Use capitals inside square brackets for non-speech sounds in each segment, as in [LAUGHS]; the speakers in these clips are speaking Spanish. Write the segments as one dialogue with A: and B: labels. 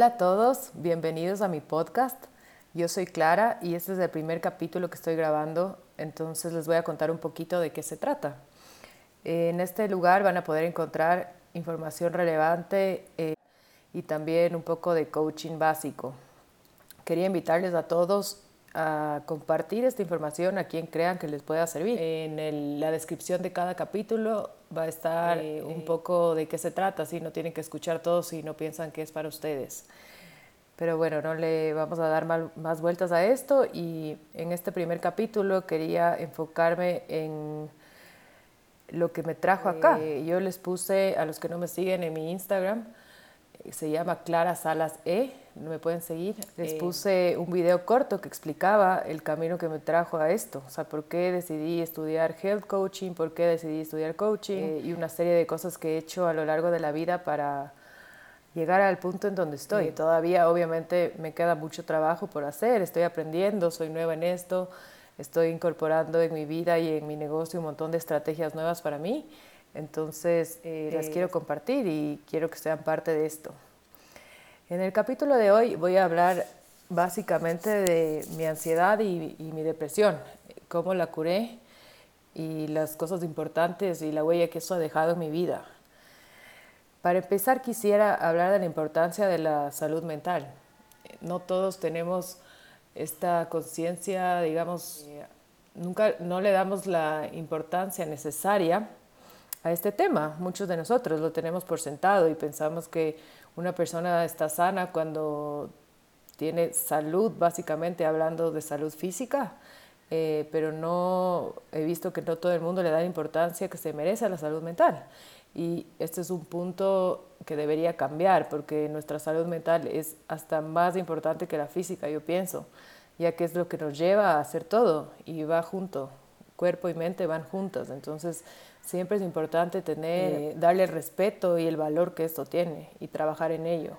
A: Hola a todos, bienvenidos a mi podcast. Yo soy Clara y este es el primer capítulo que estoy grabando, entonces les voy a contar un poquito de qué se trata. En este lugar van a poder encontrar información relevante eh, y también un poco de coaching básico. Quería invitarles a todos a compartir esta información a quien crean que les pueda servir. En la descripción de cada capítulo va a estar eh, un poco de qué se trata, si no tienen que escuchar todo si no piensan que es para ustedes. Pero bueno, no le vamos a dar más vueltas a esto y en este primer capítulo quería enfocarme en lo que me trajo acá. Eh, yo les puse a los que no me siguen en mi Instagram, se llama Clara Salas E, me pueden seguir. Les eh, puse un video corto que explicaba el camino que me trajo a esto, o sea, por qué decidí estudiar health coaching, por qué decidí estudiar coaching eh, y una serie de cosas que he hecho a lo largo de la vida para llegar al punto en donde estoy. Y todavía obviamente me queda mucho trabajo por hacer, estoy aprendiendo, soy nueva en esto, estoy incorporando en mi vida y en mi negocio un montón de estrategias nuevas para mí entonces, eh, las quiero compartir y quiero que sean parte de esto. En el capítulo de hoy voy a hablar básicamente de mi ansiedad y, mi depresión, cómo la curé y las cosas importantes y la huella que eso ha dejado en mi vida. Para empezar, quisiera hablar de la importancia de la salud mental. No todos tenemos esta conciencia, digamos, nunca no le damos la importancia necesaria a este tema. Muchos de nosotros lo tenemos por sentado y pensamos que una persona está sana cuando tiene salud, básicamente hablando de salud física, eh, pero no he visto que no todo el mundo le da la importancia que se merece a la salud mental. Y este es un punto que debería cambiar porque nuestra salud mental es hasta más importante que la física, yo pienso, ya que es lo que nos lleva a hacer todo y va junto, cuerpo y mente van juntas. Entonces, siempre es importante tener, eh, darle el respeto y el valor que esto tiene y trabajar en ello.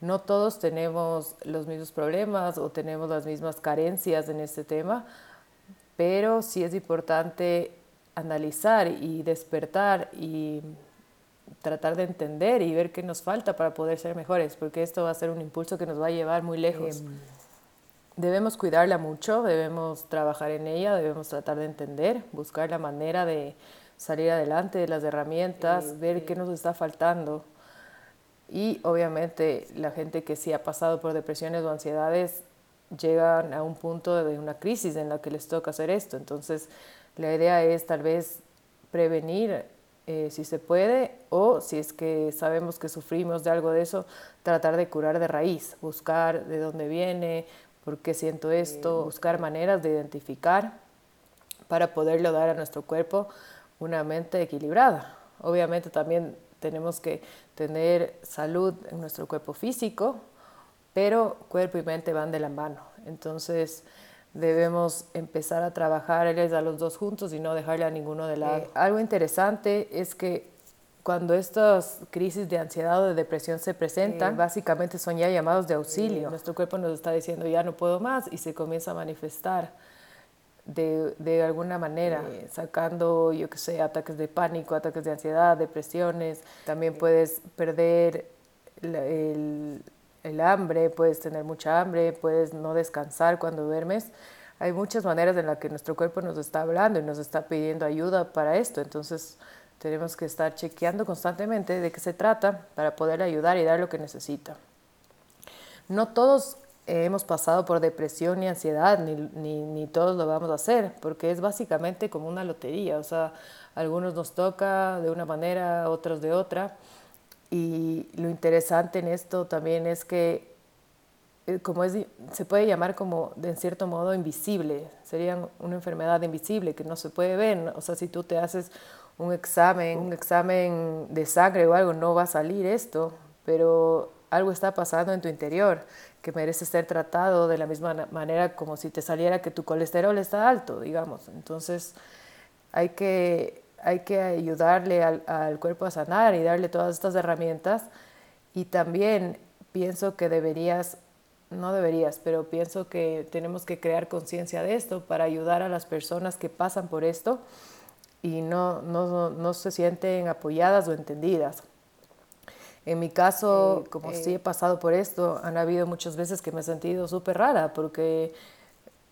A: No todos tenemos los mismos problemas o tenemos las mismas carencias en este tema, pero sí es importante analizar y despertar y tratar de entender y ver qué nos falta para poder ser mejores, porque esto va a ser un impulso que nos va a llevar muy lejos. Em, debemos cuidarla mucho, debemos trabajar en ella, debemos tratar de entender, buscar la manera de salir adelante, de las herramientas, ver qué nos está faltando. Y obviamente la gente que sí ha pasado por depresiones o ansiedades llegan a un punto de una crisis en la que les toca hacer esto. Entonces la idea es tal vez prevenir eh, si se puede o si es que sabemos que sufrimos de algo de eso, tratar de curar de raíz, buscar de dónde viene, por qué siento esto, buscar maneras de identificar para poderlo dar a nuestro cuerpo una mente equilibrada. Obviamente también tenemos que tener salud en nuestro cuerpo físico, pero cuerpo y mente van de la mano. Entonces debemos empezar a trabajar a los dos juntos y no dejarle a ninguno de lado. algo interesante es que cuando estas crisis de ansiedad o de depresión se presentan, básicamente son ya llamados de auxilio. Nuestro cuerpo nos está diciendo ya no puedo más y se comienza a manifestar de, de alguna manera, eh, sacando, yo qué sé, ataques de pánico, ataques de ansiedad, depresiones. También puedes perder el, el, hambre, puedes tener mucha hambre, puedes no descansar cuando duermes. Hay muchas maneras en las que nuestro cuerpo nos está hablando y nos está pidiendo ayuda para esto. Entonces, tenemos que estar chequeando constantemente de qué se trata para poder ayudar y dar lo que necesita. No todos hemos pasado por depresión y ansiedad, ni, ni, ni, todos lo vamos a hacer, porque es básicamente como una lotería, o sea, algunos nos toca de una manera, otros de otra, y lo interesante en esto también es que eh, como es, se puede llamar como de en cierto modo invisible, sería una enfermedad invisible que no se puede ver, o sea, si tú te haces un examen, un examen de sangre o algo, no va a salir esto, pero algo está pasando en tu interior que merece ser tratado de la misma manera como si te saliera que tu colesterol está alto, digamos. Entonces hay que, hay que ayudarle al, al cuerpo a sanar y darle todas estas herramientas. Y también pienso que deberías, no deberías, pero pienso que tenemos que crear conciencia de esto para ayudar a las personas que pasan por esto y no, no, no se sienten apoyadas o entendidas. En mi caso, como sí he pasado por esto, han habido muchas veces que me he sentido súper rara porque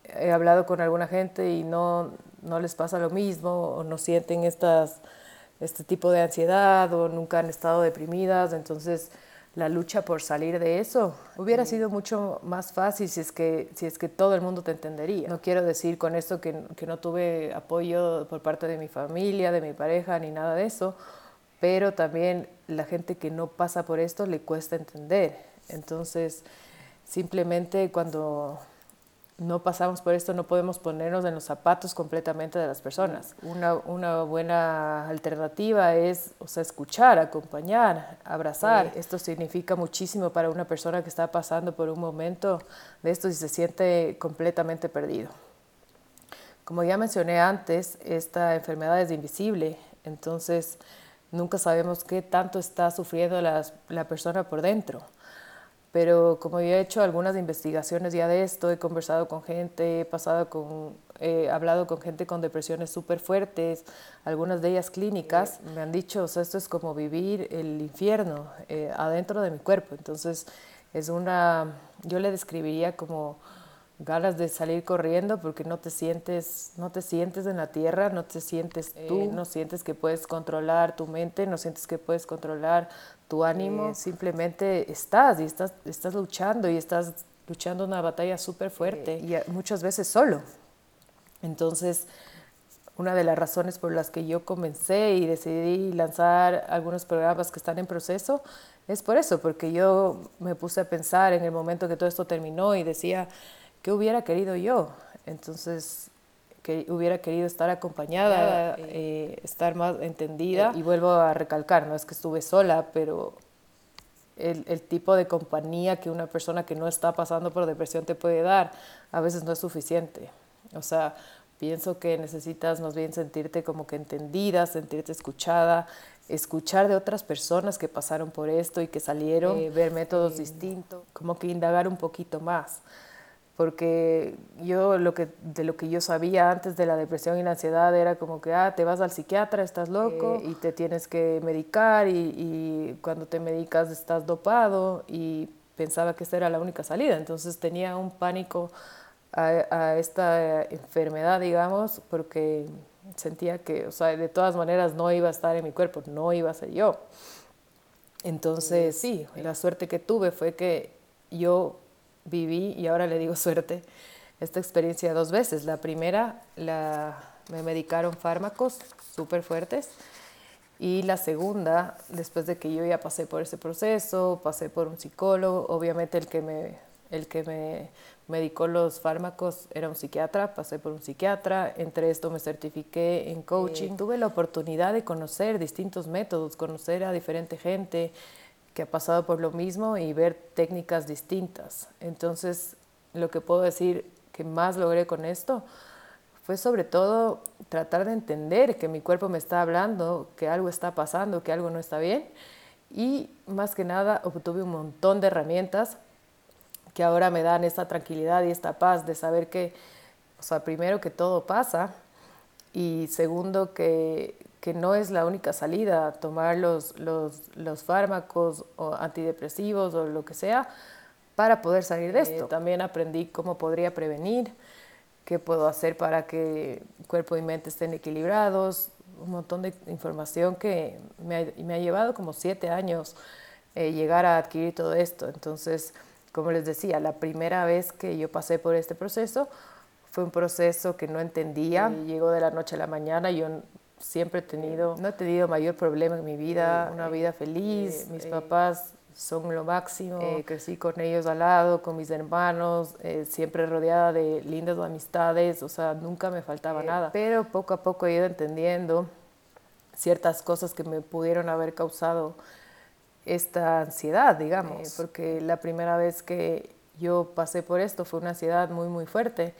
A: he hablado con alguna gente y no, no les pasa lo mismo o no sienten estas, este tipo de ansiedad o nunca han estado deprimidas. Entonces, la lucha por salir de eso hubiera sido mucho más fácil si es que, si es que todo el mundo te entendería. No quiero decir con esto que, que no tuve apoyo por parte de mi familia, de mi pareja, ni nada de eso, pero también la gente que no pasa por esto le cuesta entender. Entonces, simplemente cuando no pasamos por esto, no podemos ponernos en los zapatos completamente de las personas. Una, una buena alternativa es o sea, escuchar, acompañar, abrazar. Esto significa muchísimo para una persona que está pasando por un momento de esto y se siente completamente perdido. Como ya mencioné antes, esta enfermedad es invisible, entonces nunca sabemos qué tanto está sufriendo la persona por dentro. Pero como yo he hecho algunas investigaciones ya de esto, he conversado con gente, he pasado con, he hablado con gente con depresiones súper fuertes, algunas de ellas clínicas, me han dicho, o sea, esto es como vivir el infierno eh, adentro de mi cuerpo, entonces es una, yo le describiría como ganas de salir corriendo porque no te sientes, no te sientes en la tierra, no te sientes tú, eh, no sientes que puedes controlar tu mente, no sientes que puedes controlar tu ánimo, simplemente estás y estás, estás luchando y estás luchando una batalla súper fuerte y muchas veces solo. Entonces, una de las razones por las que yo comencé y decidí lanzar algunos programas que están en proceso es por eso, porque yo me puse a pensar en el momento que todo esto terminó y decía, ¿qué hubiera querido yo? Entonces, que hubiera querido estar acompañada, eh, estar más entendida. y vuelvo a recalcar, no es que estuve sola, pero el, el, tipo de compañía que una persona que no está pasando por depresión te puede dar, a veces no es suficiente. O sea, pienso que necesitas más bien sentirte como que entendida, sentirte escuchada, escuchar de otras personas que pasaron por esto y que salieron, eh, ver métodos distintos, como que indagar un poquito más porque yo lo que, de lo que yo sabía antes de la depresión y la ansiedad era como que, ah, te vas al psiquiatra, estás loco y te tienes que medicar y, y, cuando te medicas estás dopado y pensaba que esa era la única salida. Entonces tenía un pánico a, a esta enfermedad, digamos, porque sentía que, o sea, de todas maneras no iba a estar en mi cuerpo, no iba a ser yo. Entonces, sí, la suerte que tuve fue que yo viví, y ahora le digo suerte, esta experiencia dos veces. La primera, la, me medicaron fármacos súper fuertes. Y la segunda, después de que yo ya pasé por ese proceso, pasé por un psicólogo, obviamente el que me, el que me medicó los fármacos era un psiquiatra, pasé por un psiquiatra, entre esto me certifiqué en coaching. Eh, tuve la oportunidad de conocer distintos métodos, conocer a diferente gente, que ha pasado por lo mismo y ver técnicas distintas. Entonces, lo que puedo decir que más logré con esto fue sobre todo tratar de entender que mi cuerpo me está hablando, que algo está pasando, que algo no está bien. Y más que nada obtuve un montón de herramientas que ahora me dan esta tranquilidad y esta paz de saber que, o sea, primero que todo pasa y segundo que, que no es la única salida, tomar los, los, los, fármacos o antidepresivos o lo que sea para poder salir de esto. también aprendí cómo podría prevenir, qué puedo hacer para que cuerpo y mente estén equilibrados, un montón de información que me ha, me ha llevado como siete años eh, llegar a adquirir todo esto. Entonces, como les decía, la primera vez que yo pasé por este proceso fue un proceso que no entendía, llegó de la noche a la mañana, yo siempre he tenido, no he tenido mayor problema en mi vida, una vida feliz, mis papás son lo máximo, crecí con ellos al lado, con mis hermanos, eh, siempre rodeada de lindas amistades, o sea, nunca me faltaba nada. Pero poco a poco he ido entendiendo ciertas cosas que me pudieron haber causado esta ansiedad, digamos, porque la primera vez que yo pasé por esto fue una ansiedad muy, muy fuerte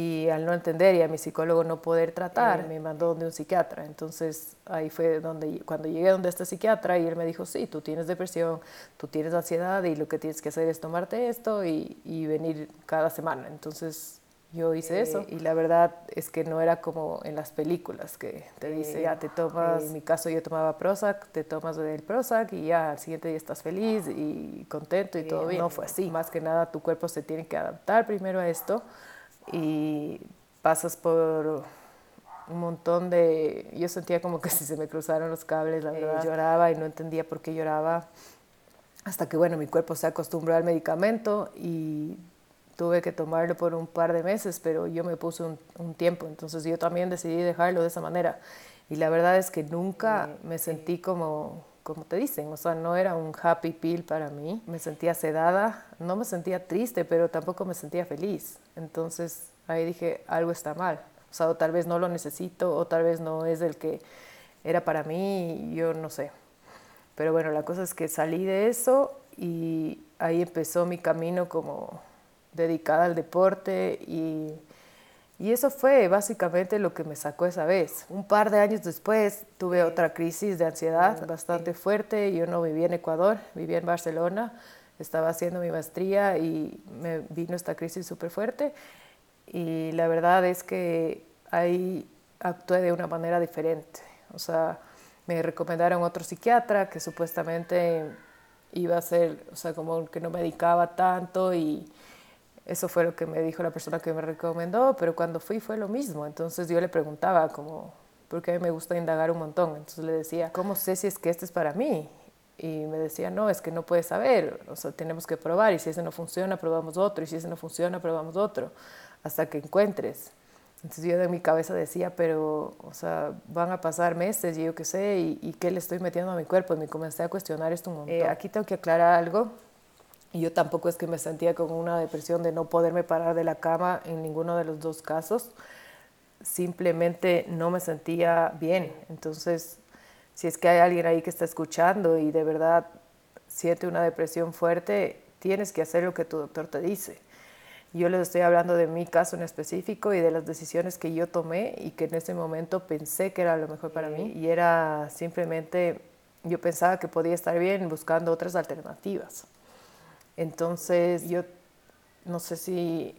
A: y al no entender y a mi psicólogo no poder tratar, me mandó donde un psiquiatra. Entonces ahí fue donde, cuando llegué donde este psiquiatra y él me dijo, sí, tú tienes depresión, tú tienes ansiedad y lo que tienes que hacer es tomarte esto y, y venir cada semana. Entonces yo hice eso y la verdad es que no era como en las películas que te dice ya te tomas, en mi caso yo tomaba Prozac, te tomas el Prozac y ya al siguiente día estás feliz y contento y todo bien. No fue así. Más que nada tu cuerpo se tiene que adaptar primero a esto y pasas por un montón de... Yo sentía como que si [LAUGHS] se me cruzaron los cables, la verdad. lloraba y no entendía por qué lloraba. Hasta que, bueno, mi cuerpo se acostumbró al medicamento y tuve que tomarlo por un par de meses, pero yo me puse un, tiempo, entonces yo también decidí dejarlo de esa manera. Y la verdad es que nunca me sentí como, como te dicen, o sea, no era un happy pill para mí. Me sentía sedada, no me sentía triste, pero tampoco me sentía feliz. Entonces ahí dije, algo está mal. O sea, o tal vez no lo necesito, o tal vez no es el que era para mí, yo no sé. Pero bueno, la cosa es que salí de eso y ahí empezó mi camino como dedicada al deporte y, y, eso fue básicamente lo que me sacó esa vez. Un par de años después tuve otra crisis de ansiedad bastante fuerte. Yo no vivía en Ecuador, vivía en Barcelona, estaba haciendo mi maestría y me vino esta crisis súper fuerte y la verdad es que ahí actué de una manera diferente. O sea, me recomendaron otro psiquiatra que supuestamente iba a ser, o sea, como que no medicaba tanto y eso fue lo que me dijo la persona que me recomendó, pero cuando fui fue lo mismo. Entonces yo le preguntaba como, porque a mí me gusta indagar un montón, entonces le decía, ¿cómo sé si es que este es para mí? Y me decía, no, es que no puedes saber, o sea, tenemos que probar, y si ese no funciona, probamos otro, y si ese no funciona, probamos otro, hasta que encuentres. Entonces yo de mi cabeza decía, pero, o sea, van a pasar meses y yo qué sé, y, qué le estoy metiendo a mi cuerpo. Y me comencé a cuestionar esto un montón. Eh, aquí tengo que aclarar algo. Y yo tampoco es que me sentía con una depresión de no poderme parar de la cama en ninguno de los dos casos. Simplemente no me sentía bien. Entonces, si es que hay alguien ahí que está escuchando y de verdad siente una depresión fuerte, tienes que hacer lo que tu doctor te dice yo les estoy hablando de mi caso en específico y de las decisiones que yo tomé y que en ese momento pensé que era lo mejor para mí. Y era simplemente, yo pensaba que podía estar bien buscando otras alternativas. Entonces yo no sé si,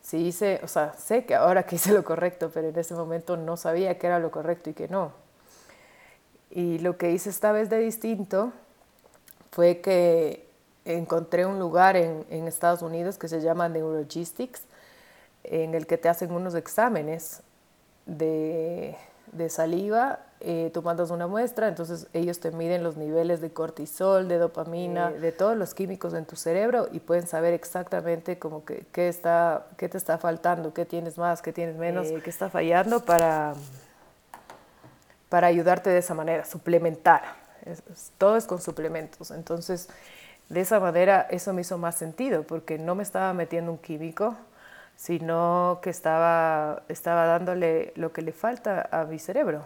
A: si hice, o sea, sé que ahora que hice lo correcto, pero en ese momento no sabía que era lo correcto y que no. Y lo que hice esta vez de distinto fue que encontré un lugar en, en, Estados Unidos que se llama Neurogistics, en el que te hacen unos exámenes de, de saliva, eh, tú mandas una muestra, entonces ellos te miden los niveles de cortisol, de dopamina, de todos los químicos en tu cerebro y pueden saber exactamente como que, qué, está, qué te está faltando, qué tienes más, qué tienes menos, eh, qué está fallando para, para ayudarte de esa manera, suplementar. todo es con suplementos. Entonces, de esa manera eso me hizo más sentido porque no me estaba metiendo un químico, sino que estaba, estaba dándole lo que le falta a mi cerebro.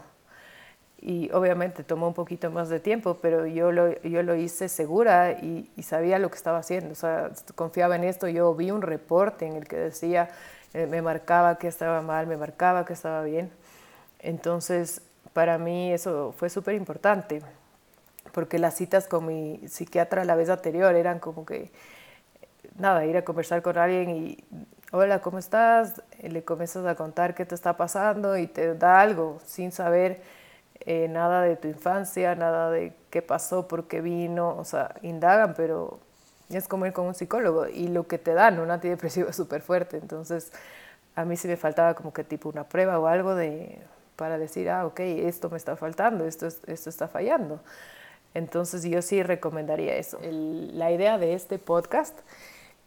A: Y obviamente tomó un poquito más de tiempo, pero yo lo, yo lo hice segura y, sabía lo que estaba haciendo. O sea, confiaba en esto. Yo vi un reporte en el que decía, eh, me marcaba que estaba mal, me marcaba que estaba bien. Entonces, para mí eso fue súper importante porque las citas con mi psiquiatra la vez anterior eran como que, nada, ir a conversar con alguien y, hola, ¿cómo estás? Le comienzas a contar qué te está pasando y te da algo sin saber eh, nada de tu infancia, nada de qué pasó, por qué vino, o sea, indagan, pero es como ir con un psicólogo y lo que te dan, un antidepresivo [LAUGHS] es súper fuerte, entonces a mí sí me faltaba como que tipo una prueba o algo de para decir, ah, ok, esto me está faltando, esto, esto está fallando. Entonces yo sí recomendaría eso. la idea de este podcast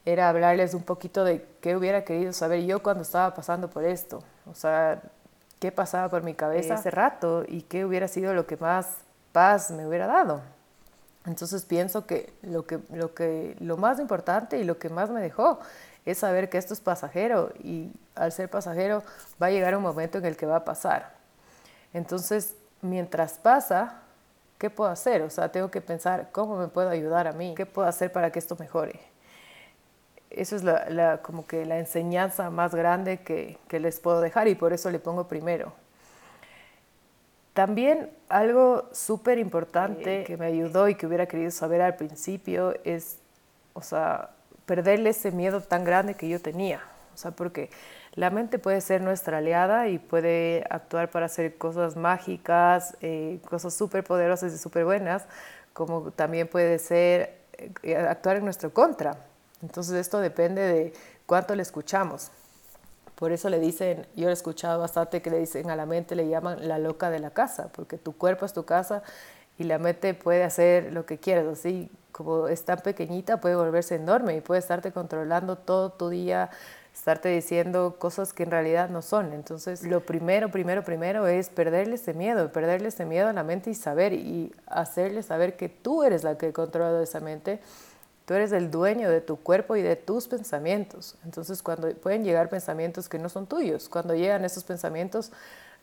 A: era hablarles un poquito de qué hubiera querido saber yo cuando estaba pasando por esto. O sea, qué pasaba por mi cabeza hace rato y qué hubiera sido lo que más paz me hubiera dado. Entonces pienso que lo, que, lo, que, lo más importante y lo que más me dejó es saber que esto es pasajero y al ser pasajero va a llegar un momento en el que va a pasar. Entonces, mientras pasa, ¿qué puedo hacer? O sea, tengo que pensar cómo me puedo ayudar a mí, qué puedo hacer para que esto mejore. Eso es la, como que la enseñanza más grande que, que les puedo dejar y por eso le pongo primero. También algo súper importante que me ayudó y que hubiera querido saber al principio es, o sea, perderle ese miedo tan grande que yo tenía. O sea, porque la mente puede ser nuestra aliada y puede actuar para hacer cosas mágicas, eh, cosas súper poderosas y súper buenas, como también puede ser eh, actuar en nuestro contra. Entonces esto depende de cuánto le escuchamos. Por eso le dicen, yo he escuchado bastante que le dicen a la mente, le llaman la loca de la casa, porque tu cuerpo es tu casa y la mente puede hacer lo que quieras, así como es tan pequeñita puede volverse enorme y puede estarte controlando todo tu día, estarte diciendo cosas que en realidad no son. Entonces, lo primero, primero, primero es perderle ese miedo, perderle ese miedo a la mente y saber y hacerle saber que tú eres la que controla esa mente. Tú eres el dueño de tu cuerpo y de tus pensamientos. Entonces, cuando pueden llegar pensamientos que no son tuyos, cuando llegan esos pensamientos,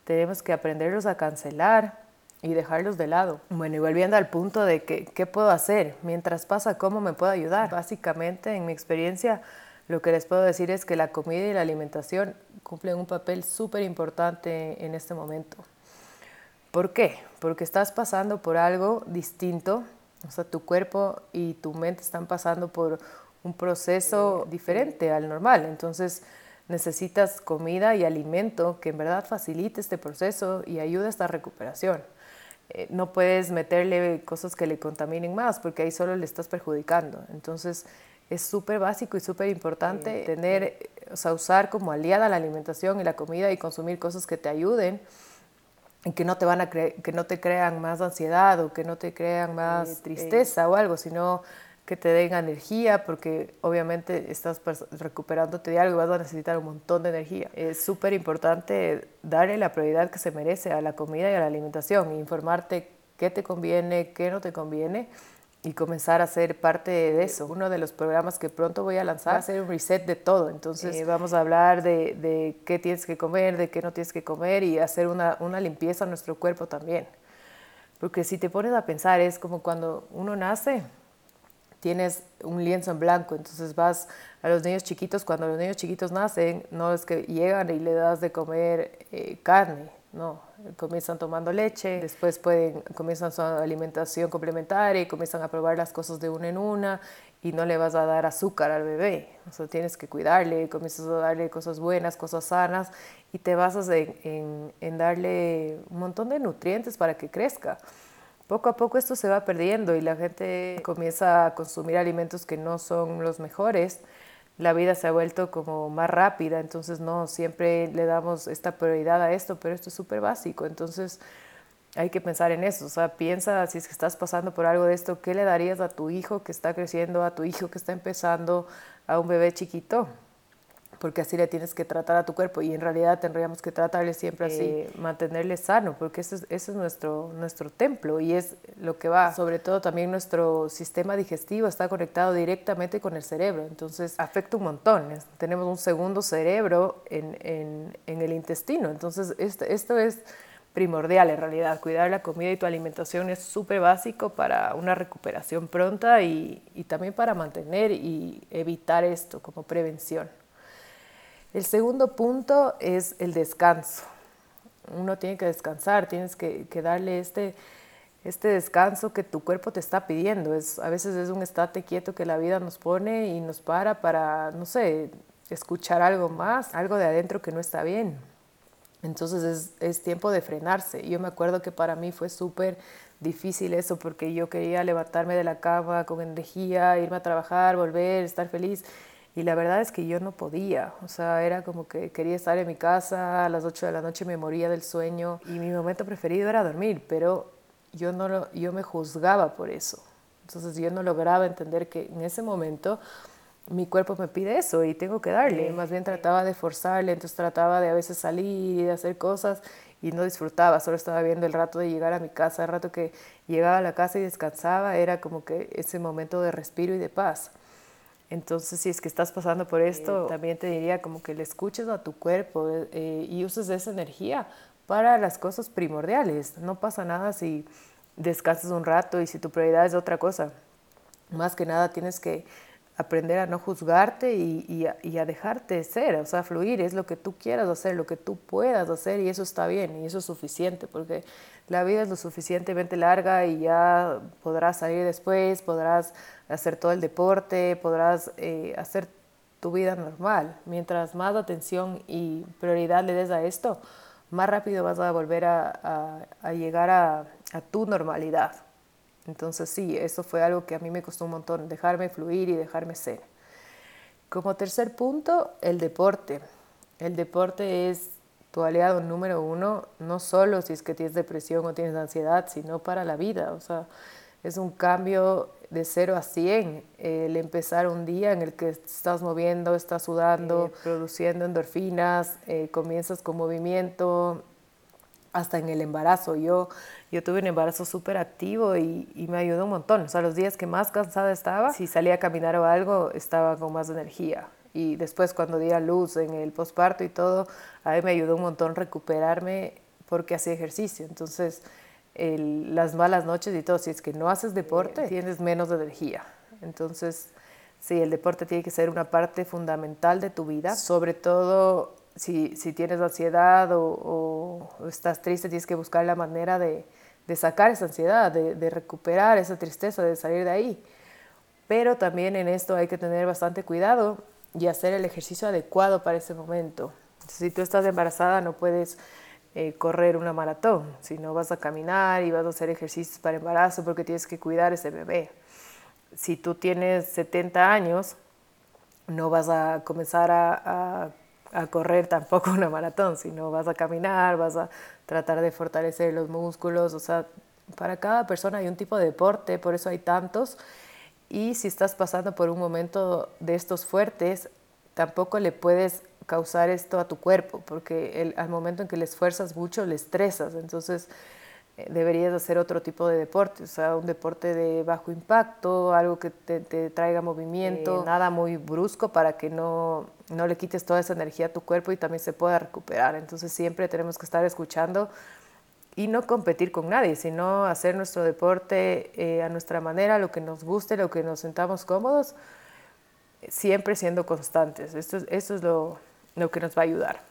A: tenemos que aprenderlos a cancelar, y dejarlos de lado. Bueno, y volviendo al punto de que, qué puedo hacer mientras pasa, cómo me puedo ayudar. Básicamente, en mi experiencia, lo que les puedo decir es que la comida y la alimentación cumplen un papel súper importante en este momento. ¿Por qué? Porque estás pasando por algo distinto, o sea, tu cuerpo y tu mente están pasando por un proceso diferente al normal. Entonces, necesitas comida y alimento que en verdad facilite este proceso y ayude a esta recuperación. Eh, no puedes meterle cosas que le contaminen más porque ahí solo le estás perjudicando. Entonces es súper básico y súper importante tener, o sea, usar como aliada la alimentación y la comida y consumir cosas que te ayuden y que no te van a que no te crean más ansiedad o que no te crean más tristeza o algo, sino que te den energía, porque obviamente estás recuperándote de algo y vas a necesitar un montón de energía. Es súper importante darle la prioridad que se merece a la comida y a la alimentación, informarte qué te conviene, qué no te conviene y comenzar a ser parte de eso. Uno de los programas que pronto voy a lanzar va a ser un reset de todo. Entonces eh, vamos a hablar de, de, qué tienes que comer, de qué no tienes que comer y hacer una, una limpieza a nuestro cuerpo también. Porque si te pones a pensar, es como cuando uno nace, tienes un lienzo en blanco, entonces vas a los niños chiquitos, cuando los niños chiquitos nacen, no es que llegan y le das de comer eh, carne, no, comienzan tomando leche, después pueden, comienzan su alimentación complementaria y comienzan a probar las cosas de una en una y no le vas a dar azúcar al bebé, o sea, tienes que cuidarle, comienzas a darle cosas buenas, cosas sanas y te basas en, en darle un montón de nutrientes para que crezca poco a poco esto se va perdiendo y la gente comienza a consumir alimentos que no son los mejores. La vida se ha vuelto como más rápida, entonces no siempre le damos esta prioridad a esto, pero esto es súper básico, entonces hay que pensar en eso, o sea, piensa si es que estás pasando por algo de esto, ¿qué le darías a tu hijo que está creciendo, a tu hijo que está empezando, a un bebé chiquito? Porque así le tienes que tratar a tu cuerpo y en realidad tendríamos que tratarle siempre así, eh, mantenerle sano, porque ese es, es nuestro, nuestro templo y es lo que va, sobre todo también nuestro sistema digestivo está conectado directamente con el cerebro, entonces afecta un montón, tenemos un segundo cerebro en, en, en el intestino, entonces esto, esto es primordial en realidad. Cuidar la comida y tu alimentación es súper básico para una recuperación pronta y, y, también para mantener y evitar esto como prevención. El segundo punto es el descanso. Uno tiene que descansar, tienes que, darle este, este descanso que tu cuerpo te está pidiendo. Es, a veces es un estate quieto que la vida nos pone y nos para para, no sé, escuchar algo más, algo de adentro que no está bien. Entonces es, es tiempo de frenarse. Yo me acuerdo que para mí fue súper difícil eso porque yo quería levantarme de la cama con energía, irme a trabajar, volver, estar feliz. Y la verdad es que yo no podía, o sea, era como que quería estar en mi casa, a las 8 de la noche me moría del sueño y mi momento preferido era dormir, pero yo, no lo, yo me juzgaba por eso. Entonces yo no lograba entender que en ese momento mi cuerpo me pide eso y tengo que darle. Más bien trataba de forzarle, entonces trataba de a veces salir y de hacer cosas y no disfrutaba, solo estaba viendo el rato de llegar a mi casa, el rato que llegaba a la casa y descansaba, era como que ese momento de respiro y de paz. Entonces, si es que estás pasando por esto, también te diría como que le escuches a tu cuerpo eh, y uses esa energía para las cosas primordiales. No pasa nada si descansas un rato y si tu prioridad es otra cosa. Más que nada tienes que aprender a no juzgarte y, a, dejarte ser, o sea, fluir, es lo que tú quieras hacer, lo que tú puedas hacer y eso está bien y eso es suficiente porque la vida es lo suficientemente larga y ya podrás salir después, podrás hacer todo el deporte, podrás eh, hacer tu vida normal. Mientras más atención y prioridad le des a esto, más rápido vas a volver a, llegar a, a, tu normalidad. Entonces sí, eso fue algo que a mí me costó un montón, dejarme fluir y dejarme ser. Como tercer punto, el deporte. El deporte es tu aliado número uno, no solo si es que tienes depresión o tienes ansiedad, sino para la vida. O sea, es un cambio de 0 a 100, el empezar un día en el que estás moviendo, estás sudando, produciendo endorfinas, eh, comienzas con movimiento, hasta en el embarazo. Yo, yo tuve un embarazo súper activo y, y, me ayudó un montón. O sea, los días que más cansada estaba, si salía a caminar o algo, estaba con más energía. Y después cuando di a luz en el posparto y todo, a mí me ayudó un montón recuperarme porque hacía ejercicio. Entonces, las malas noches y todo, si es que no haces deporte, tienes menos energía. Entonces, sí, el deporte tiene que ser una parte fundamental de tu vida, sobre todo si, si tienes ansiedad o, estás triste, tienes que buscar la manera de, de sacar esa ansiedad, de, de, recuperar esa tristeza, de salir de ahí. Pero también en esto hay que tener bastante cuidado y hacer el ejercicio adecuado para ese momento. Si tú estás embarazada, no puedes eh, correr una maratón, si no vas a caminar y vas a hacer ejercicios para embarazo porque tienes que cuidar ese bebé. Si tú tienes 70 años, no vas a comenzar a, a, correr tampoco una maratón, sino vas a caminar, vas a tratar de fortalecer los músculos, o sea, para cada persona hay un tipo de deporte, por eso hay tantos. Y si estás pasando por un momento de estos fuertes, tampoco le puedes causar esto a tu cuerpo, porque el, al momento en que le esfuerzas mucho, le estresas. Entonces, eh, deberías hacer otro tipo de deporte, o sea, un deporte de bajo impacto, algo que te, traiga movimiento, nada muy brusco para que no, no le quites toda esa energía a tu cuerpo y también se pueda recuperar. Entonces, siempre tenemos que estar escuchando y no competir con nadie, sino hacer nuestro deporte eh, a nuestra manera, lo que nos guste, lo que nos sentamos cómodos, siempre siendo constantes. Esto, esto es lo, lo que nos va a ayudar.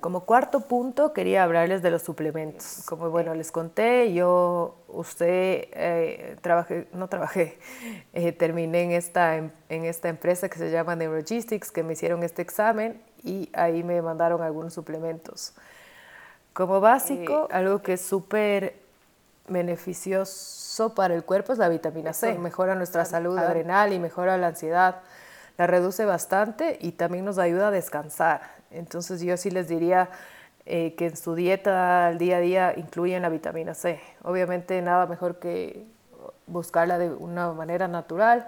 A: Como cuarto punto, quería hablarles de los suplementos. Como bueno, les conté, yo, usted, eh, trabajé, no trabajé, [LAUGHS] eh, terminé en esta, en, esta empresa que se llama Neurogistics, que me hicieron este examen y ahí me mandaron algunos suplementos. Como básico, eh, algo que es súper beneficioso para el cuerpo es la vitamina C. Mejora nuestra salud adrenal y mejora la ansiedad la reduce bastante y también nos ayuda a descansar. Entonces yo sí les diría eh, que en su dieta al día a día incluyen la vitamina C. Obviamente nada mejor que buscarla de una manera natural,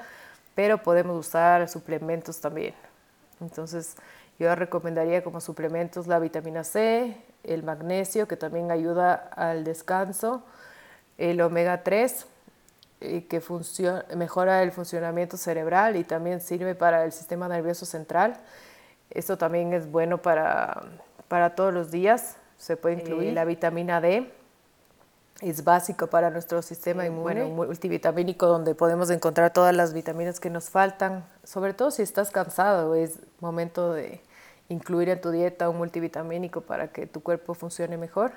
A: pero podemos usar suplementos también. Entonces yo recomendaría como suplementos la vitamina C, el magnesio que también ayuda al descanso, el omega 3 que funciona, mejora el funcionamiento cerebral y también sirve para el sistema nervioso central. Esto también es bueno para, para todos los días, se puede incluir. la vitamina D es básico para nuestro sistema inmune, un multivitamínico donde podemos encontrar todas las vitaminas que nos faltan, sobre todo si estás cansado, es momento de incluir en tu dieta un multivitamínico para que tu cuerpo funcione mejor.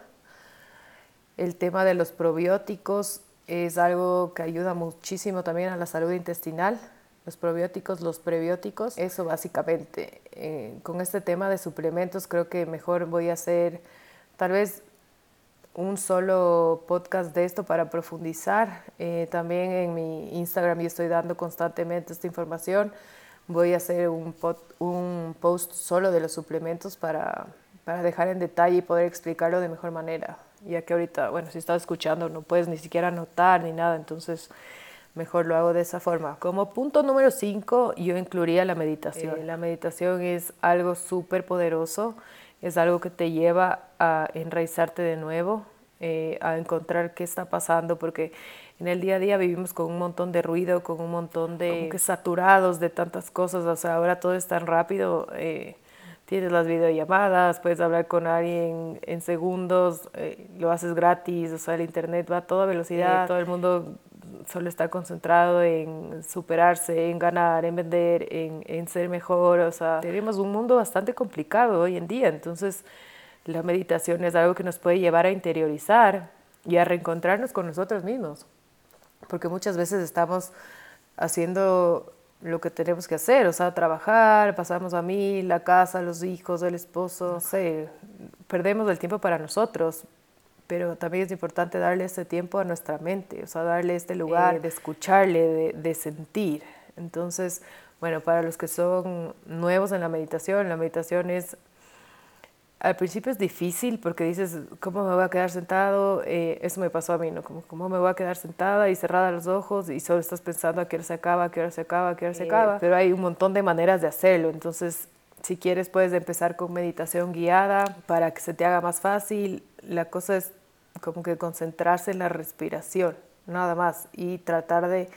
A: El tema de los probióticos es algo que ayuda muchísimo también a la salud intestinal, los probióticos, los prebióticos, eso básicamente. Eh, con este tema de suplementos creo que mejor voy a hacer tal vez un solo podcast de esto para profundizar. Eh, también en mi Instagram yo estoy dando constantemente esta información. Voy a hacer un, un post solo de los suplementos para, para dejar en detalle y poder explicarlo de mejor manera ya que ahorita, bueno, si estás escuchando no puedes ni siquiera anotar ni nada, entonces mejor lo hago de esa forma. Como punto número 5, yo incluiría la meditación. Eh, la meditación es algo súper poderoso, es algo que te lleva a enraizarte de nuevo, eh, a encontrar qué está pasando, porque en el día a día vivimos con un montón de ruido, con un montón de que saturados de tantas cosas, o sea, ahora todo es tan rápido. Eh, tienes las videollamadas, puedes hablar con alguien en segundos, eh, lo haces gratis, o sea, el internet va a toda velocidad, todo el mundo solo está concentrado en superarse, en ganar, en vender, en, en ser mejor, o sea, tenemos un mundo bastante complicado hoy en día, entonces la meditación es algo que nos puede llevar a interiorizar y a reencontrarnos con nosotros mismos, porque muchas veces estamos haciendo lo que tenemos que hacer, o sea, trabajar, pasamos a mí, la casa, los hijos, el esposo, no sé, perdemos el tiempo para nosotros, pero también es importante darle este tiempo a nuestra mente, o sea, darle este lugar de escucharle, de, de sentir. Entonces, bueno, para los que son nuevos en la meditación, la meditación es al principio es difícil porque dices, ¿cómo me voy a quedar sentado? Eh, eso me pasó a mí, ¿no? Como, ¿Cómo me voy a quedar sentada y cerrada los ojos y solo estás pensando a qué hora se acaba, a qué hora se acaba, a qué hora se acaba? Pero hay un montón de maneras de hacerlo. Entonces, si quieres, puedes empezar con meditación guiada para que se te haga más fácil. La cosa es como que concentrarse en la respiración, nada más, y tratar de,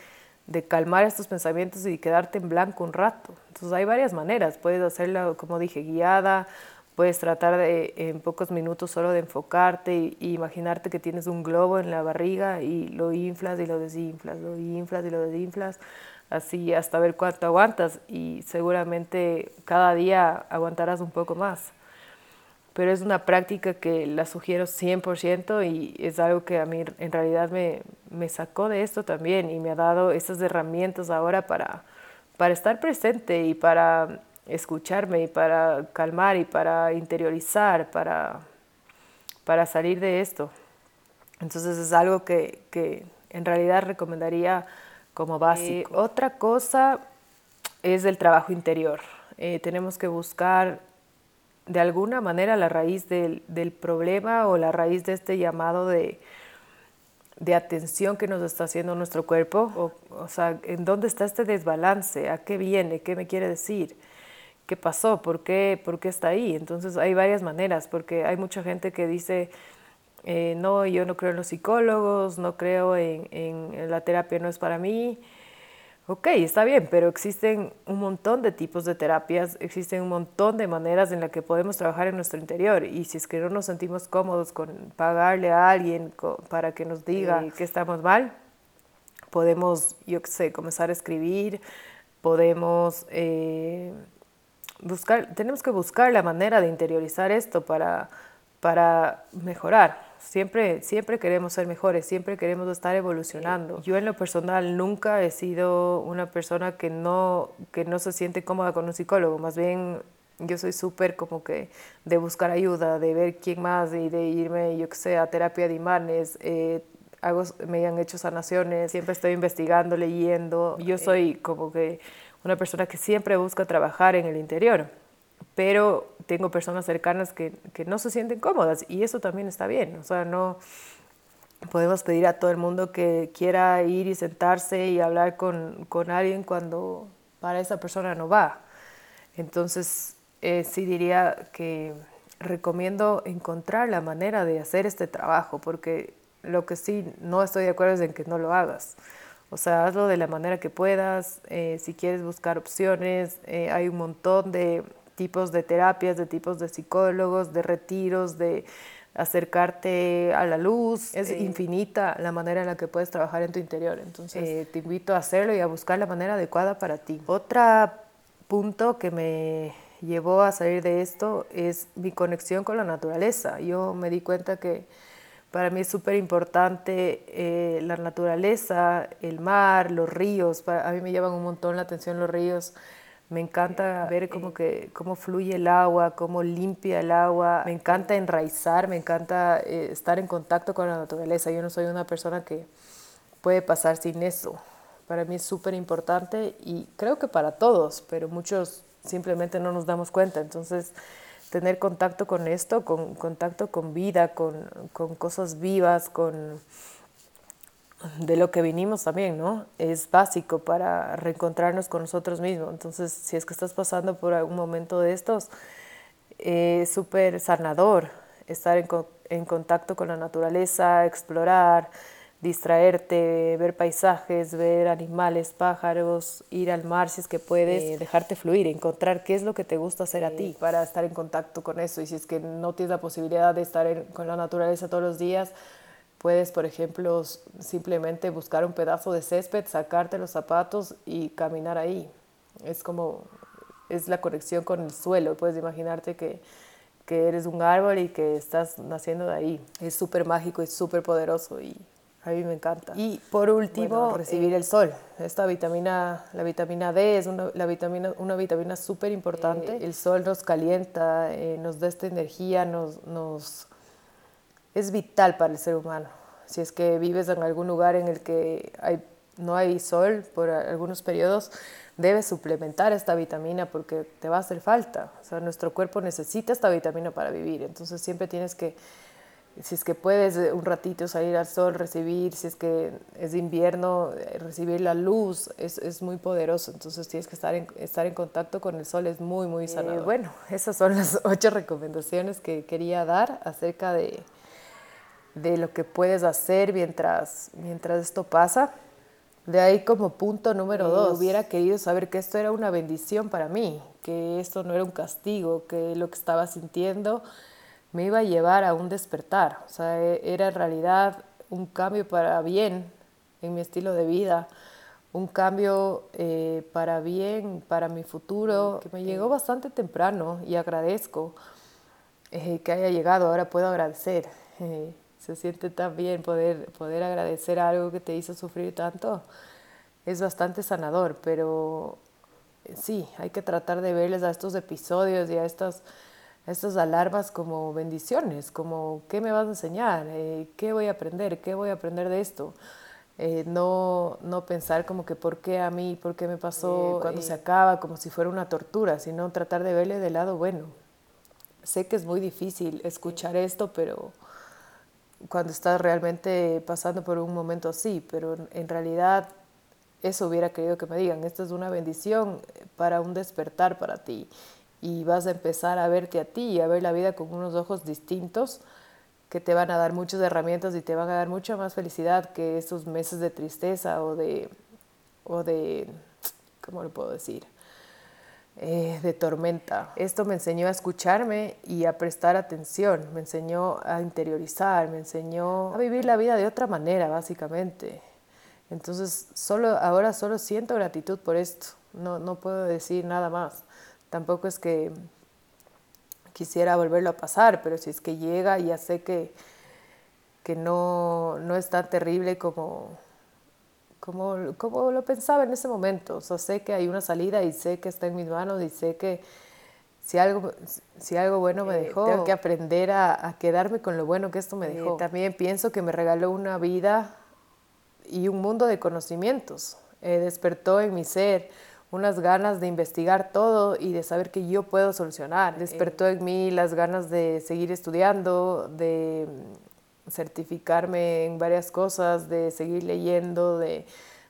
A: de calmar estos pensamientos y quedarte en blanco un rato. Entonces, hay varias maneras. Puedes hacerla, como dije, guiada Puedes tratar de, en pocos minutos solo de enfocarte y, imaginarte que tienes un globo en la barriga y lo inflas y lo desinflas, lo inflas y lo desinflas, así hasta ver cuánto aguantas y seguramente cada día aguantarás un poco más. Pero es una práctica que la sugiero 100% y es algo que a mí en realidad me, me sacó de esto también y me ha dado esas herramientas ahora para, para estar presente y para escucharme y para calmar y para interiorizar, para, para salir de esto. Entonces es algo que, que en realidad recomendaría como básico. otra cosa es el trabajo interior. Eh, tenemos que buscar de alguna manera la raíz del, del, problema o la raíz de este llamado de, de atención que nos está haciendo nuestro cuerpo. O, o sea, ¿en dónde está este desbalance? ¿A qué viene? ¿Qué me quiere decir? Qué pasó, ¿Por qué, por qué está ahí. Entonces hay varias maneras, porque hay mucha gente que dice, eh, no, yo no creo en los psicólogos, no creo en, en, la terapia, no es para mí. Ok, está bien, pero existen un montón de tipos de terapias, existen un montón de maneras en las que podemos trabajar en nuestro interior y si es que no nos sentimos cómodos con pagarle a alguien para que nos diga que estamos mal, podemos, yo qué sé, comenzar a escribir, podemos... Eh, buscar, tenemos que buscar la manera de interiorizar esto para, para mejorar. Siempre, siempre queremos ser mejores, siempre queremos estar evolucionando. Yo en lo personal nunca he sido una persona que no, que no se siente cómoda con un psicólogo, más bien yo soy súper como que de buscar ayuda, de ver quién más y de irme, yo que sé, a terapia de imanes. Eh, hago, me han hecho sanaciones, siempre estoy investigando, leyendo. Yo soy como que una persona que siempre busca trabajar en el interior, pero tengo personas cercanas que, que no se sienten cómodas y eso también está bien, o sea, no podemos pedir a todo el mundo que quiera ir y sentarse y hablar con, con alguien cuando para esa persona no va. Entonces, eh, sí diría que recomiendo encontrar la manera de hacer este trabajo, porque lo que sí no estoy de acuerdo es en que no lo hagas. O sea, hazlo de la manera que puedas. Eh, si quieres buscar opciones, eh, hay un montón de tipos de terapias, de tipos de psicólogos, de retiros, de acercarte a la luz. Es infinita la manera en la que puedes trabajar en tu interior. Entonces, eh, te invito a hacerlo y a buscar la manera adecuada para ti. Otro punto que me llevó a salir de esto es mi conexión con la naturaleza. Yo me di cuenta que para mí es súper importante eh, la naturaleza, el mar, los ríos. a mí me llaman un montón la atención los ríos. Me encanta ver cómo, que, cómo fluye el agua, cómo limpia el agua. Me encanta enraizar, me encanta eh, estar en contacto con la naturaleza. Yo no soy una persona que puede pasar sin eso. Para mí es súper importante y creo que para todos, pero muchos simplemente no nos damos cuenta. Entonces, tener contacto con esto, con contacto con vida, con, con cosas vivas, con de lo que vinimos también, ¿no? Es básico para reencontrarnos con nosotros mismos. Entonces, si es que estás pasando por algún momento de estos, es súper sanador estar en, en contacto con la naturaleza, explorar, distraerte, ver paisajes, ver animales, pájaros, ir al mar si es que puedes, eh, dejarte fluir, encontrar qué es lo que te gusta hacer a ti para estar en contacto con eso. Y si es que no tienes la posibilidad de estar con la naturaleza todos los días, puedes, por ejemplo, simplemente buscar un pedazo de césped, sacarte los zapatos y caminar ahí. Es como, es la conexión con el suelo. Puedes imaginarte que, que eres un árbol y que estás naciendo de ahí. Es súper mágico y súper poderoso y A mí me encanta. Y por último, recibir el sol. Esta vitamina, la vitamina D es una, la vitamina, una vitamina súper importante. Eh, el sol nos calienta, eh, nos da esta energía, nos, nos, es vital para el ser humano. Si es que vives en algún lugar en el que hay, no hay sol por algunos periodos, debes suplementar esta vitamina porque te va a hacer falta. O sea, nuestro cuerpo necesita esta vitamina para vivir. Entonces siempre tienes que si es que puedes eh, un ratito salir al sol, recibir, si es que es invierno, eh, recibir la luz es, es, muy poderoso. Entonces tienes que estar en, estar en contacto con el sol, es muy, muy sanador. Eh, bueno, esas son las [LAUGHS] ocho recomendaciones que quería dar acerca de, de lo que puedes hacer mientras, mientras esto pasa. De ahí como punto número dos, hubiera querido saber que esto era una bendición para mí, que esto no era un castigo, que lo que estaba sintiendo me iba a llevar a un despertar. O sea, e, era en realidad un cambio para bien en mi estilo de vida, un cambio eh, para bien, para mi futuro, que me llegó bastante temprano y agradezco eh, que haya llegado. Ahora puedo agradecer. Eh, se siente tan bien poder, poder agradecer algo que te hizo sufrir tanto. Es bastante sanador, pero sí, hay que tratar de verles a estos episodios y a estas estas alarmas como bendiciones, como ¿qué me vas a enseñar? Eh, ¿Qué voy a aprender? ¿Qué voy a aprender de esto? Eh, no, no pensar como que por qué a mí, por qué me pasó, eh, cuando se acaba, como si fuera una tortura, sino tratar de verle del lado bueno. Sé que es muy difícil escuchar esto, pero cuando estás realmente pasando por un momento así, pero en realidad eso hubiera querido que me digan, esto es una bendición para un despertar para ti y vas a empezar a verte a ti y a ver la vida con unos ojos distintos que te van a dar muchas herramientas y te van a dar mucha más felicidad que esos meses de tristeza o de, o de ¿cómo lo puedo decir? Eh, de tormenta. Esto me enseñó a escucharme y a prestar atención, me enseñó a interiorizar, me enseñó a vivir la vida de otra manera, básicamente. Entonces, solo, ahora solo siento gratitud por esto, no, no puedo decir nada más. Tampoco es que quisiera volverlo a pasar, pero si es que llega, ya sé que, que no, no es tan terrible como, como, como lo pensaba en ese momento. O sea, sé que hay una salida y sé que está en mis manos y sé que si algo, si algo bueno me eh, dejó, tengo que aprender a, a, quedarme con lo bueno que esto me dejó. también pienso que me regaló una vida y un mundo de conocimientos. Eh, despertó en mi ser unas ganas de investigar todo y de saber que yo puedo solucionar. Despertó en mí las ganas de seguir estudiando, de certificarme en varias cosas, de seguir leyendo, de,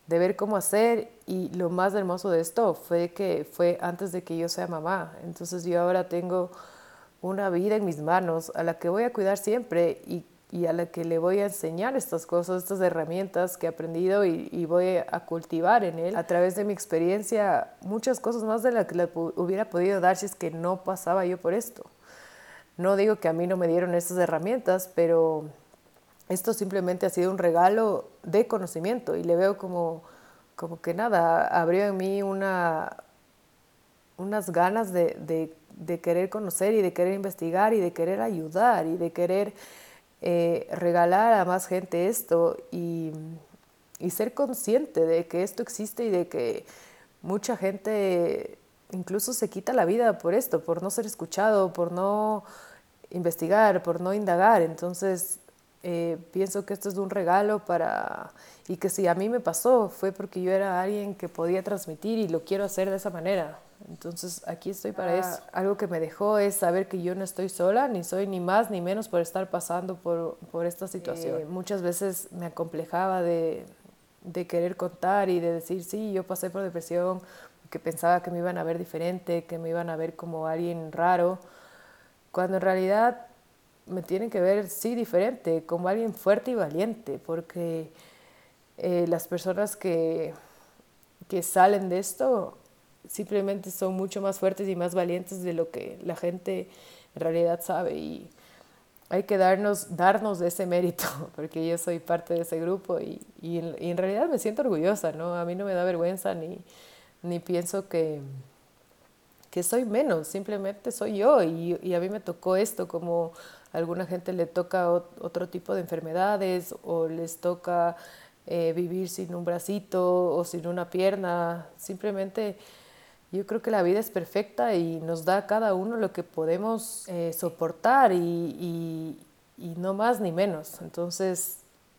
A: de ver cómo hacer. Y lo más hermoso de esto fue que fue antes de que yo sea mamá. Entonces yo ahora tengo una vida en mis manos a la que voy a cuidar siempre y y a la que le voy a enseñar estas cosas, estas herramientas que he aprendido y, voy a cultivar en él a través de mi experiencia muchas cosas más de las que le hubiera podido dar si es que no pasaba yo por esto. No digo que a mí no me dieron estas herramientas, pero esto simplemente ha sido un regalo de conocimiento y le veo como, como que nada, abrió en mí una, unas ganas de, de, de querer conocer y de querer investigar y de querer ayudar y de querer eh, regalar a más gente esto y, y, ser consciente de que esto existe y de que mucha gente incluso se quita la vida por esto, por no ser escuchado, por no investigar, por no indagar. Entonces, eh, pienso que esto es un regalo para... y que si a mí me pasó fue porque yo era alguien que podía transmitir y lo quiero hacer de esa manera. Entonces aquí estoy para ah. eso. Algo que me dejó es saber que yo no estoy sola, ni soy ni más ni menos por estar pasando por, por esta situación. Eh, muchas veces me acomplejaba de, de, querer contar y de decir, sí, yo pasé por depresión, que pensaba que me iban a ver diferente, que me iban a ver como alguien raro, cuando en realidad me tienen que ver, sí, diferente, como alguien fuerte y valiente, porque eh, las personas que, que salen de esto simplemente son mucho más fuertes y más valientes de lo que la gente en realidad sabe y hay que darnos, darnos ese mérito, [LAUGHS] porque yo soy parte de ese grupo y, y, en, realidad me siento orgullosa, ¿no? A mí no me da vergüenza ni, ni pienso que, que soy menos, simplemente soy yo y, y a mí me tocó esto como a alguna gente le toca otro tipo de enfermedades o les toca eh, vivir sin un bracito o sin una pierna. Simplemente yo creo que la vida es perfecta y nos da a cada uno lo que podemos eh, soportar y, y, no más ni menos. Entonces,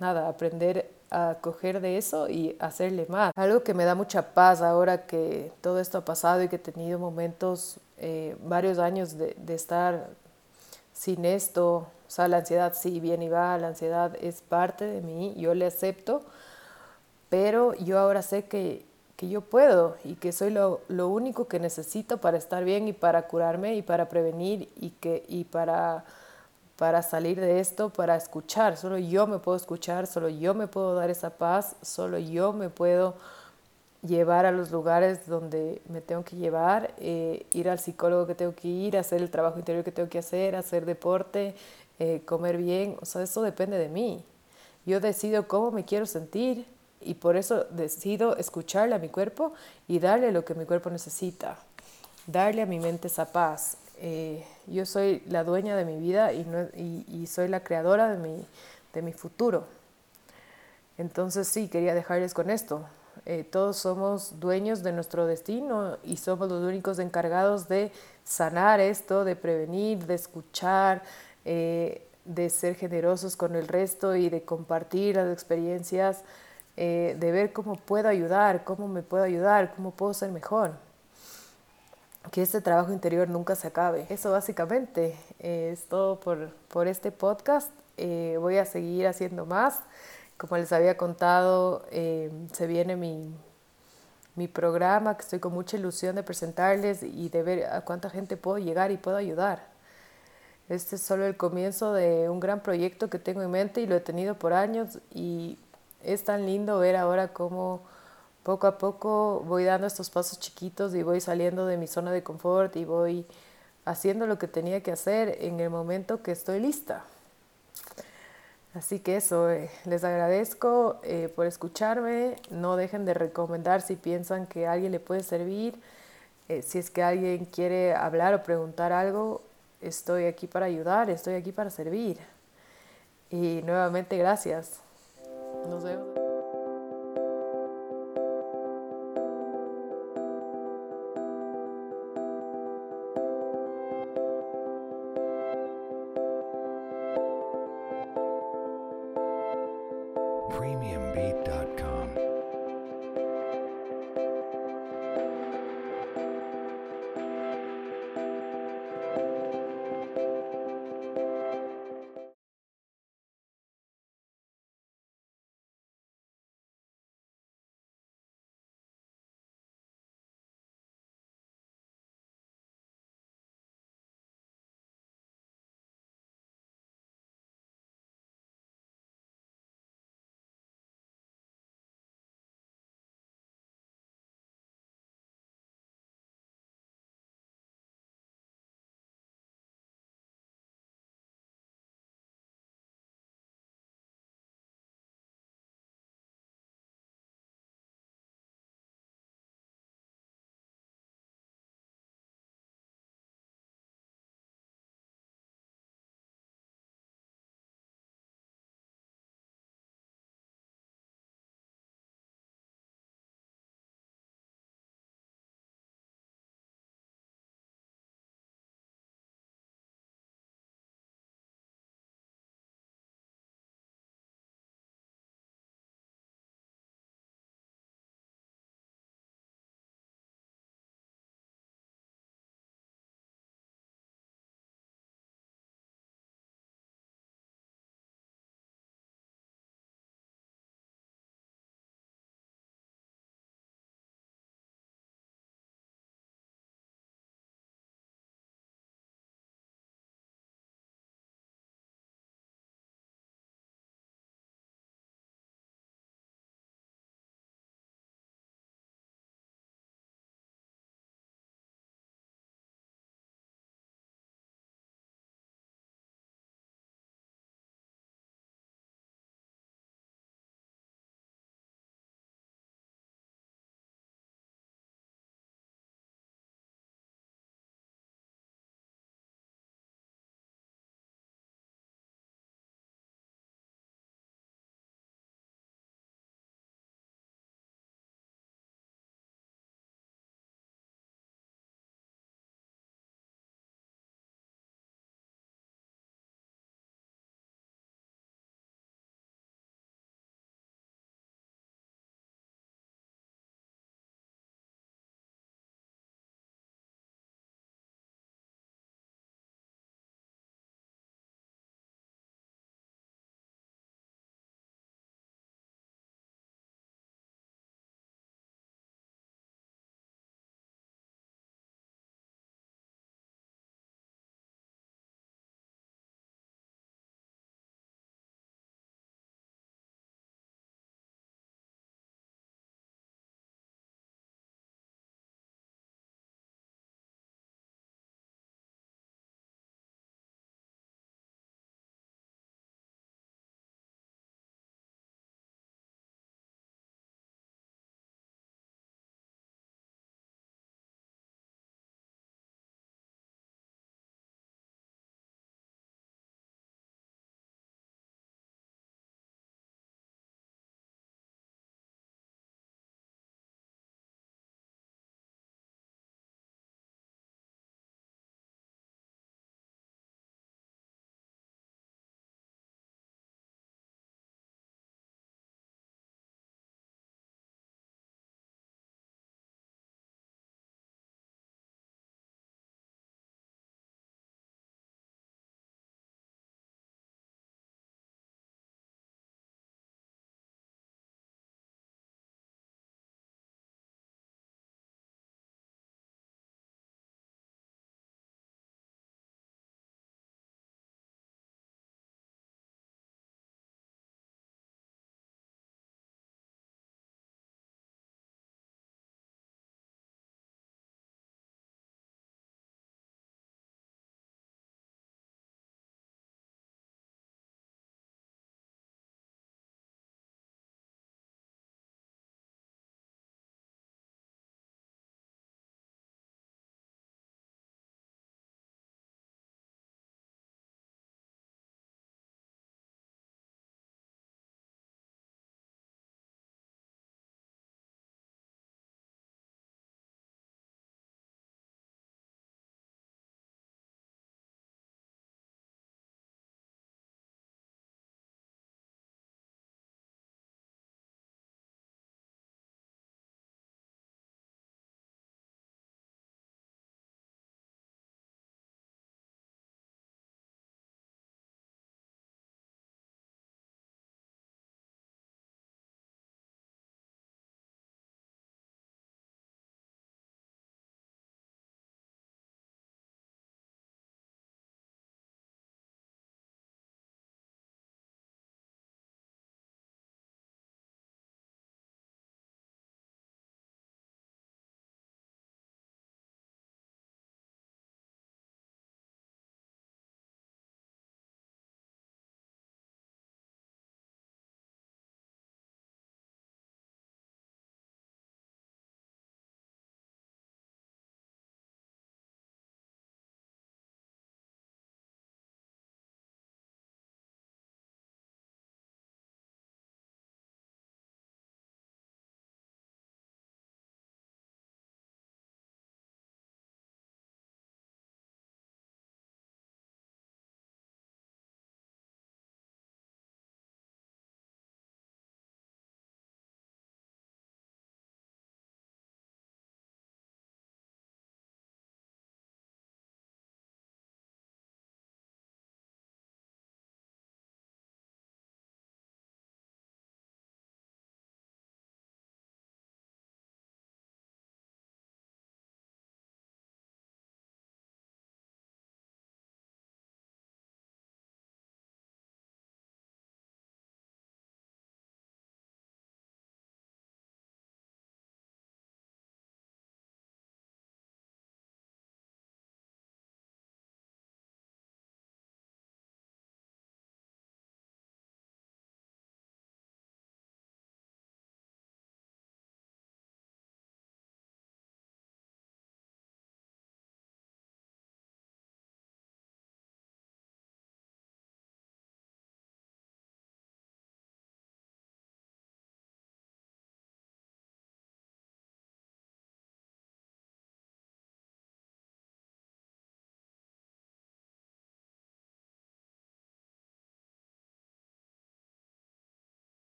A: nada, aprender a coger de eso y hacerle más. Algo que me da mucha paz ahora que todo esto ha pasado y que he tenido momentos, eh, varios años de, de estar sin esto, o sea, la ansiedad sí viene y va, la ansiedad es parte de mí, yo le acepto, pero yo ahora sé que, que yo puedo y que soy lo, lo, único que necesito para estar bien y para curarme y para prevenir y, que, y para, para salir de esto, para escuchar. Solo yo me puedo escuchar, solo yo me puedo dar esa paz, solo yo me puedo llevar a los lugares donde me tengo que llevar, eh, ir al psicólogo que tengo que ir, hacer el trabajo interior que tengo que hacer, hacer deporte, eh, comer bien, o sea, eso depende de mí. Yo decido cómo me quiero sentir y por eso decido escucharle a mi cuerpo y darle lo que mi cuerpo necesita, darle a mi mente esa paz. Eh, yo soy la dueña de mi vida y, no, y, soy la creadora de mi, de mi futuro. Entonces sí, quería dejarles con esto. Eh, todos somos dueños de nuestro destino y somos los únicos encargados de sanar esto, de prevenir, de escuchar, eh, de ser generosos con el resto y de compartir las experiencias, eh, de ver cómo puedo ayudar, cómo me puedo ayudar, cómo puedo ser mejor. Que este trabajo interior nunca se acabe. Eso básicamente es todo por, por este podcast. voy a seguir haciendo más. Como les había contado, eh, se viene mi, mi programa que estoy con mucha ilusión de presentarles y de ver a cuánta gente puedo llegar y puedo ayudar. Este es solo el comienzo de un gran proyecto que tengo en mente y lo he tenido por años y es tan lindo ver ahora cómo poco a poco voy dando estos pasos chiquitos y voy saliendo de mi zona de confort y voy haciendo lo que tenía que hacer en el momento que estoy lista. Así que eso, eh, les agradezco eh, por escucharme. No dejen de recomendar si piensan que alguien le puede servir. Eh, si es que alguien quiere hablar o preguntar algo, estoy aquí para ayudar, estoy aquí para servir. Y nuevamente gracias. Nos vemos.